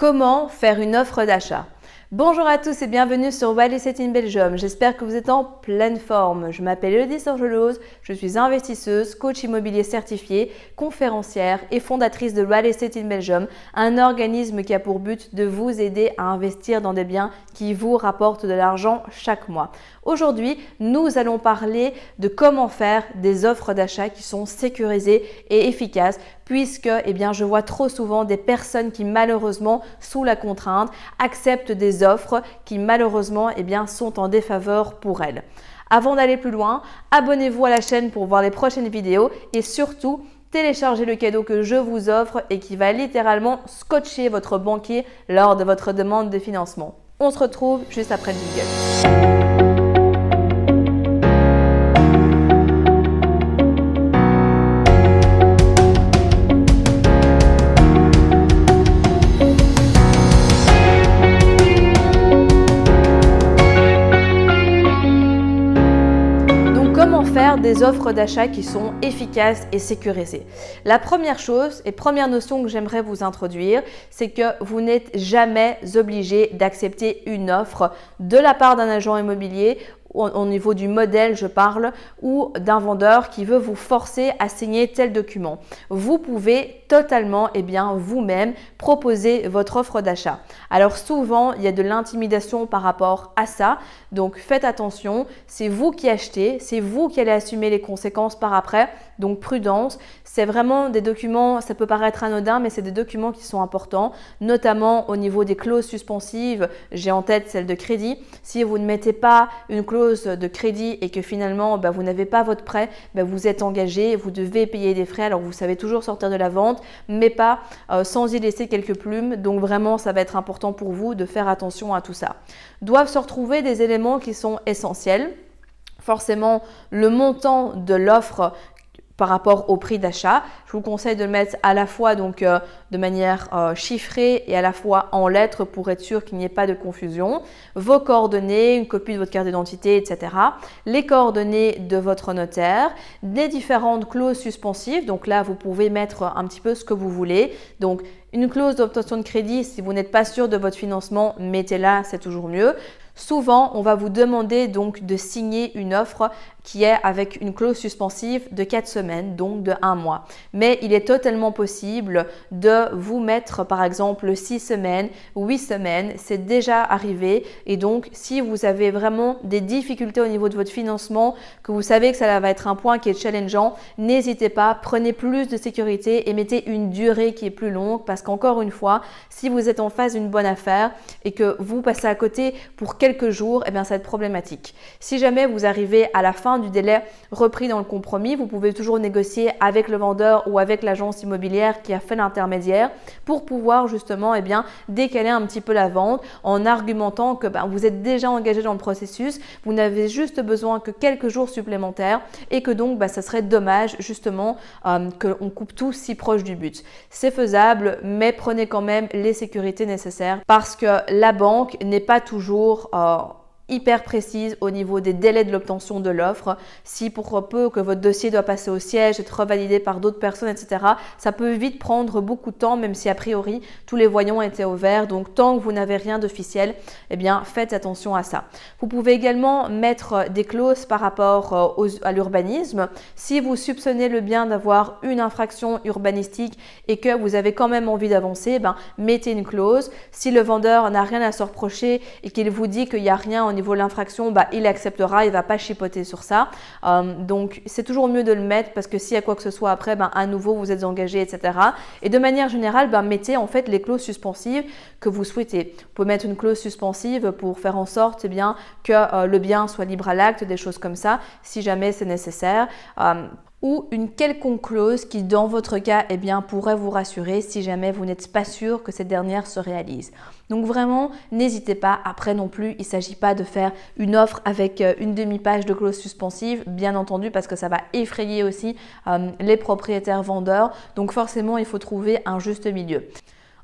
Comment faire une offre d'achat Bonjour à tous et bienvenue sur Wallet in Belgium. J'espère que vous êtes en pleine forme. Je m'appelle Elodie Sorgelose, je suis investisseuse, coach immobilier certifié, conférencière et fondatrice de Wallet in Belgium, un organisme qui a pour but de vous aider à investir dans des biens qui vous rapportent de l'argent chaque mois. Aujourd'hui, nous allons parler de comment faire des offres d'achat qui sont sécurisées et efficaces puisque eh je vois trop souvent des personnes qui malheureusement, sous la contrainte, acceptent des offres qui malheureusement eh bien, sont en défaveur pour elles. Avant d'aller plus loin, abonnez-vous à la chaîne pour voir les prochaines vidéos et surtout, téléchargez le cadeau que je vous offre et qui va littéralement scotcher votre banquier lors de votre demande de financement. On se retrouve juste après le jingle. Des offres d'achat qui sont efficaces et sécurisées. La première chose et première notion que j'aimerais vous introduire, c'est que vous n'êtes jamais obligé d'accepter une offre de la part d'un agent immobilier au, niveau du modèle, je parle, ou d'un vendeur qui veut vous forcer à signer tel document. Vous pouvez totalement, et eh bien, vous-même proposer votre offre d'achat. Alors souvent, il y a de l'intimidation par rapport à ça, donc faites attention. C'est vous qui achetez, c'est vous qui allez assumer les conséquences par après. Donc prudence. C'est vraiment des documents, ça peut paraître anodin, mais c'est des documents qui sont importants, notamment au niveau des clauses suspensives. J'ai en tête celle de crédit. Si vous ne mettez pas une clause de crédit et que finalement bah, vous n'avez pas votre prêt, bah, vous êtes engagé, vous devez payer des frais. Alors vous savez toujours sortir de la vente, mais pas euh, sans y laisser quelques plumes. Donc vraiment, ça va être important pour vous de faire attention à tout ça. Doivent se retrouver des éléments qui sont essentiels forcément le montant de l'offre par rapport au prix d'achat. Je vous conseille de le mettre à la fois donc euh, de manière euh, chiffrée et à la fois en lettres pour être sûr qu'il n'y ait pas de confusion. Vos coordonnées, une copie de votre carte d'identité, etc. Les coordonnées de votre notaire, des différentes clauses suspensives. Donc là, vous pouvez mettre un petit peu ce que vous voulez. Donc une clause d'obtention de crédit, si vous n'êtes pas sûr de votre financement, mettez-la, c'est toujours mieux. Souvent, on va vous demander donc de signer une offre qui est avec une clause suspensive de 4 semaines, donc de 1 mois. Mais il est totalement possible de vous mettre par exemple 6 semaines, 8 semaines, c'est déjà arrivé. Et donc, si vous avez vraiment des difficultés au niveau de votre financement, que vous savez que ça va être un point qui est challengeant, n'hésitez pas, prenez plus de sécurité et mettez une durée qui est plus longue parce qu'encore une fois, si vous êtes en phase d'une bonne affaire et que vous passez à côté pour quelques jours, eh bien ça va être problématique. Si jamais vous arrivez à la fin du délai repris dans le compromis, vous pouvez toujours négocier avec le vendeur ou avec l'agence immobilière qui a fait l'intermédiaire pour pouvoir justement eh bien, décaler un petit peu la vente en argumentant que ben, vous êtes déjà engagé dans le processus, vous n'avez juste besoin que quelques jours supplémentaires et que donc ben, ça serait dommage justement euh, qu'on coupe tout si proche du but. C'est faisable, mais prenez quand même les sécurités nécessaires parce que la banque n'est pas toujours... Euh, hyper précise au niveau des délais de l'obtention de l'offre. Si pour peu que votre dossier doit passer au siège, être revalidé par d'autres personnes, etc., ça peut vite prendre beaucoup de temps, même si a priori tous les voyants étaient au vert. Donc tant que vous n'avez rien d'officiel, eh bien faites attention à ça. Vous pouvez également mettre des clauses par rapport euh, à l'urbanisme. Si vous soupçonnez le bien d'avoir une infraction urbanistique et que vous avez quand même envie d'avancer, ben, mettez une clause. Si le vendeur n'a rien à se reprocher et qu'il vous dit qu'il n'y a rien niveau l'infraction, bah, il acceptera, il va pas chipoter sur ça. Euh, donc c'est toujours mieux de le mettre parce que s'il y a quoi que ce soit après, ben, à nouveau vous êtes engagé, etc. Et de manière générale, ben, mettez en fait les clauses suspensives que vous souhaitez. Vous pouvez mettre une clause suspensive pour faire en sorte eh bien, que euh, le bien soit libre à l'acte, des choses comme ça, si jamais c'est nécessaire. Euh, ou une quelconque clause qui, dans votre cas, eh bien, pourrait vous rassurer si jamais vous n'êtes pas sûr que cette dernière se réalise. Donc vraiment, n'hésitez pas. Après non plus, il ne s'agit pas de faire une offre avec euh, une demi-page de clause suspensive, bien entendu, parce que ça va effrayer aussi euh, les propriétaires vendeurs. Donc forcément, il faut trouver un juste milieu.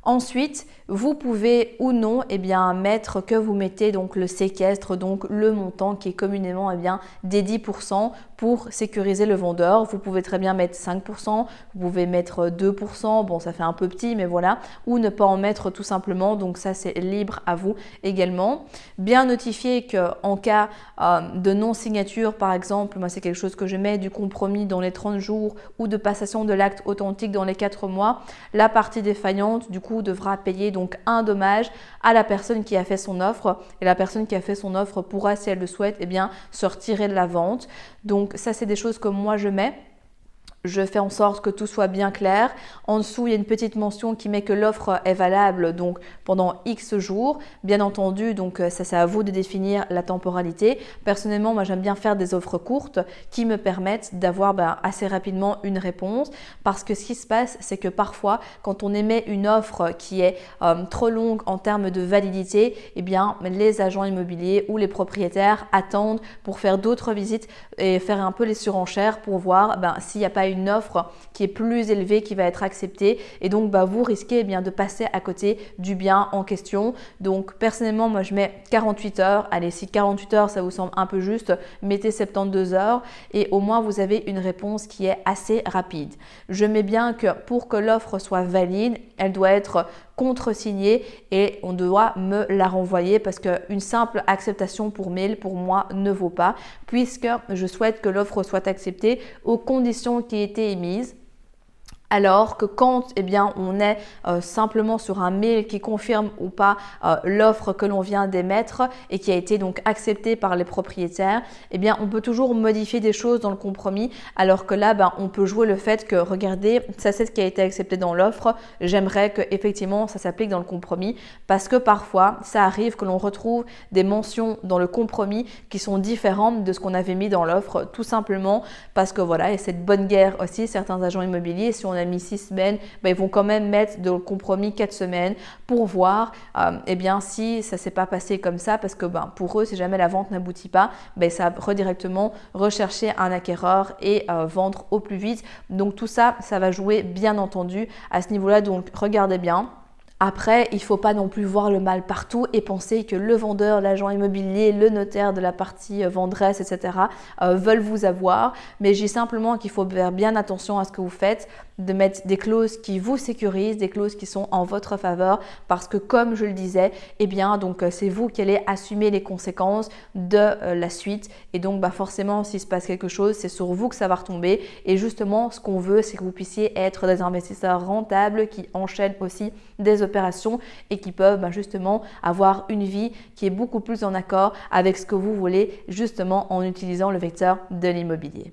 Ensuite, vous pouvez ou non eh bien, mettre que vous mettez donc le séquestre, donc le montant qui est communément eh bien, des 10% pour sécuriser le vendeur. Vous pouvez très bien mettre 5%, vous pouvez mettre 2%, bon ça fait un peu petit mais voilà, ou ne pas en mettre tout simplement, donc ça c'est libre à vous également. Bien notifier qu'en cas euh, de non-signature par exemple, moi c'est quelque chose que je mets du compromis dans les 30 jours ou de passation de l'acte authentique dans les 4 mois, la partie défaillante du coup devra payer donc un dommage à la personne qui a fait son offre et la personne qui a fait son offre pourra si elle le souhaite eh bien se retirer de la vente. Ça, c'est des choses que moi je mets je fais en sorte que tout soit bien clair. En dessous, il y a une petite mention qui met que l'offre est valable donc pendant X jours. Bien entendu, donc euh, ça c'est à vous de définir la temporalité. Personnellement, moi j'aime bien faire des offres courtes qui me permettent d'avoir ben, assez rapidement une réponse parce que ce qui se passe, c'est que parfois quand on émet une offre qui est euh, trop longue en termes de validité, eh bien les agents immobiliers ou les propriétaires attendent pour faire d'autres visites et faire un peu les surenchères pour voir ben, s'il n'y a pas une une offre qui est plus élevée qui va être acceptée et donc bah, vous risquez eh bien de passer à côté du bien en question. Donc personnellement moi je mets 48 heures. Allez si 48 heures ça vous semble un peu juste, mettez 72 heures et au moins vous avez une réponse qui est assez rapide. Je mets bien que pour que l'offre soit valide, elle doit être contre-signée et on doit me la renvoyer parce qu'une simple acceptation pour mail pour moi ne vaut pas puisque je souhaite que l'offre soit acceptée aux conditions qui étaient émises alors que quand eh bien, on est euh, simplement sur un mail qui confirme ou pas euh, l'offre que l'on vient d'émettre et qui a été donc acceptée par les propriétaires, eh bien, on peut toujours modifier des choses dans le compromis. Alors que là, ben, on peut jouer le fait que, regardez, ça c'est ce qui a été accepté dans l'offre. J'aimerais que effectivement ça s'applique dans le compromis parce que parfois, ça arrive que l'on retrouve des mentions dans le compromis qui sont différentes de ce qu'on avait mis dans l'offre, tout simplement parce que voilà, et cette bonne guerre aussi, certains agents immobiliers, si on a mis six semaines, ben, ils vont quand même mettre de compromis quatre semaines pour voir euh, eh bien, si ça s'est pas passé comme ça, parce que ben, pour eux, si jamais la vente n'aboutit pas, ben, ça redirectement rechercher un acquéreur et euh, vendre au plus vite. Donc tout ça, ça va jouer bien entendu à ce niveau-là. Donc regardez bien. Après, il ne faut pas non plus voir le mal partout et penser que le vendeur, l'agent immobilier, le notaire de la partie euh, vendresse, etc. veulent vous avoir. Mais j'ai simplement qu'il faut faire bien attention à ce que vous faites de mettre des clauses qui vous sécurisent, des clauses qui sont en votre faveur, parce que comme je le disais, eh bien donc euh, c'est vous qui allez assumer les conséquences de euh, la suite, et donc bah forcément s'il se passe quelque chose, c'est sur vous que ça va retomber. Et justement, ce qu'on veut, c'est que vous puissiez être des investisseurs rentables qui enchaînent aussi des opérations et qui peuvent bah, justement avoir une vie qui est beaucoup plus en accord avec ce que vous voulez, justement en utilisant le vecteur de l'immobilier.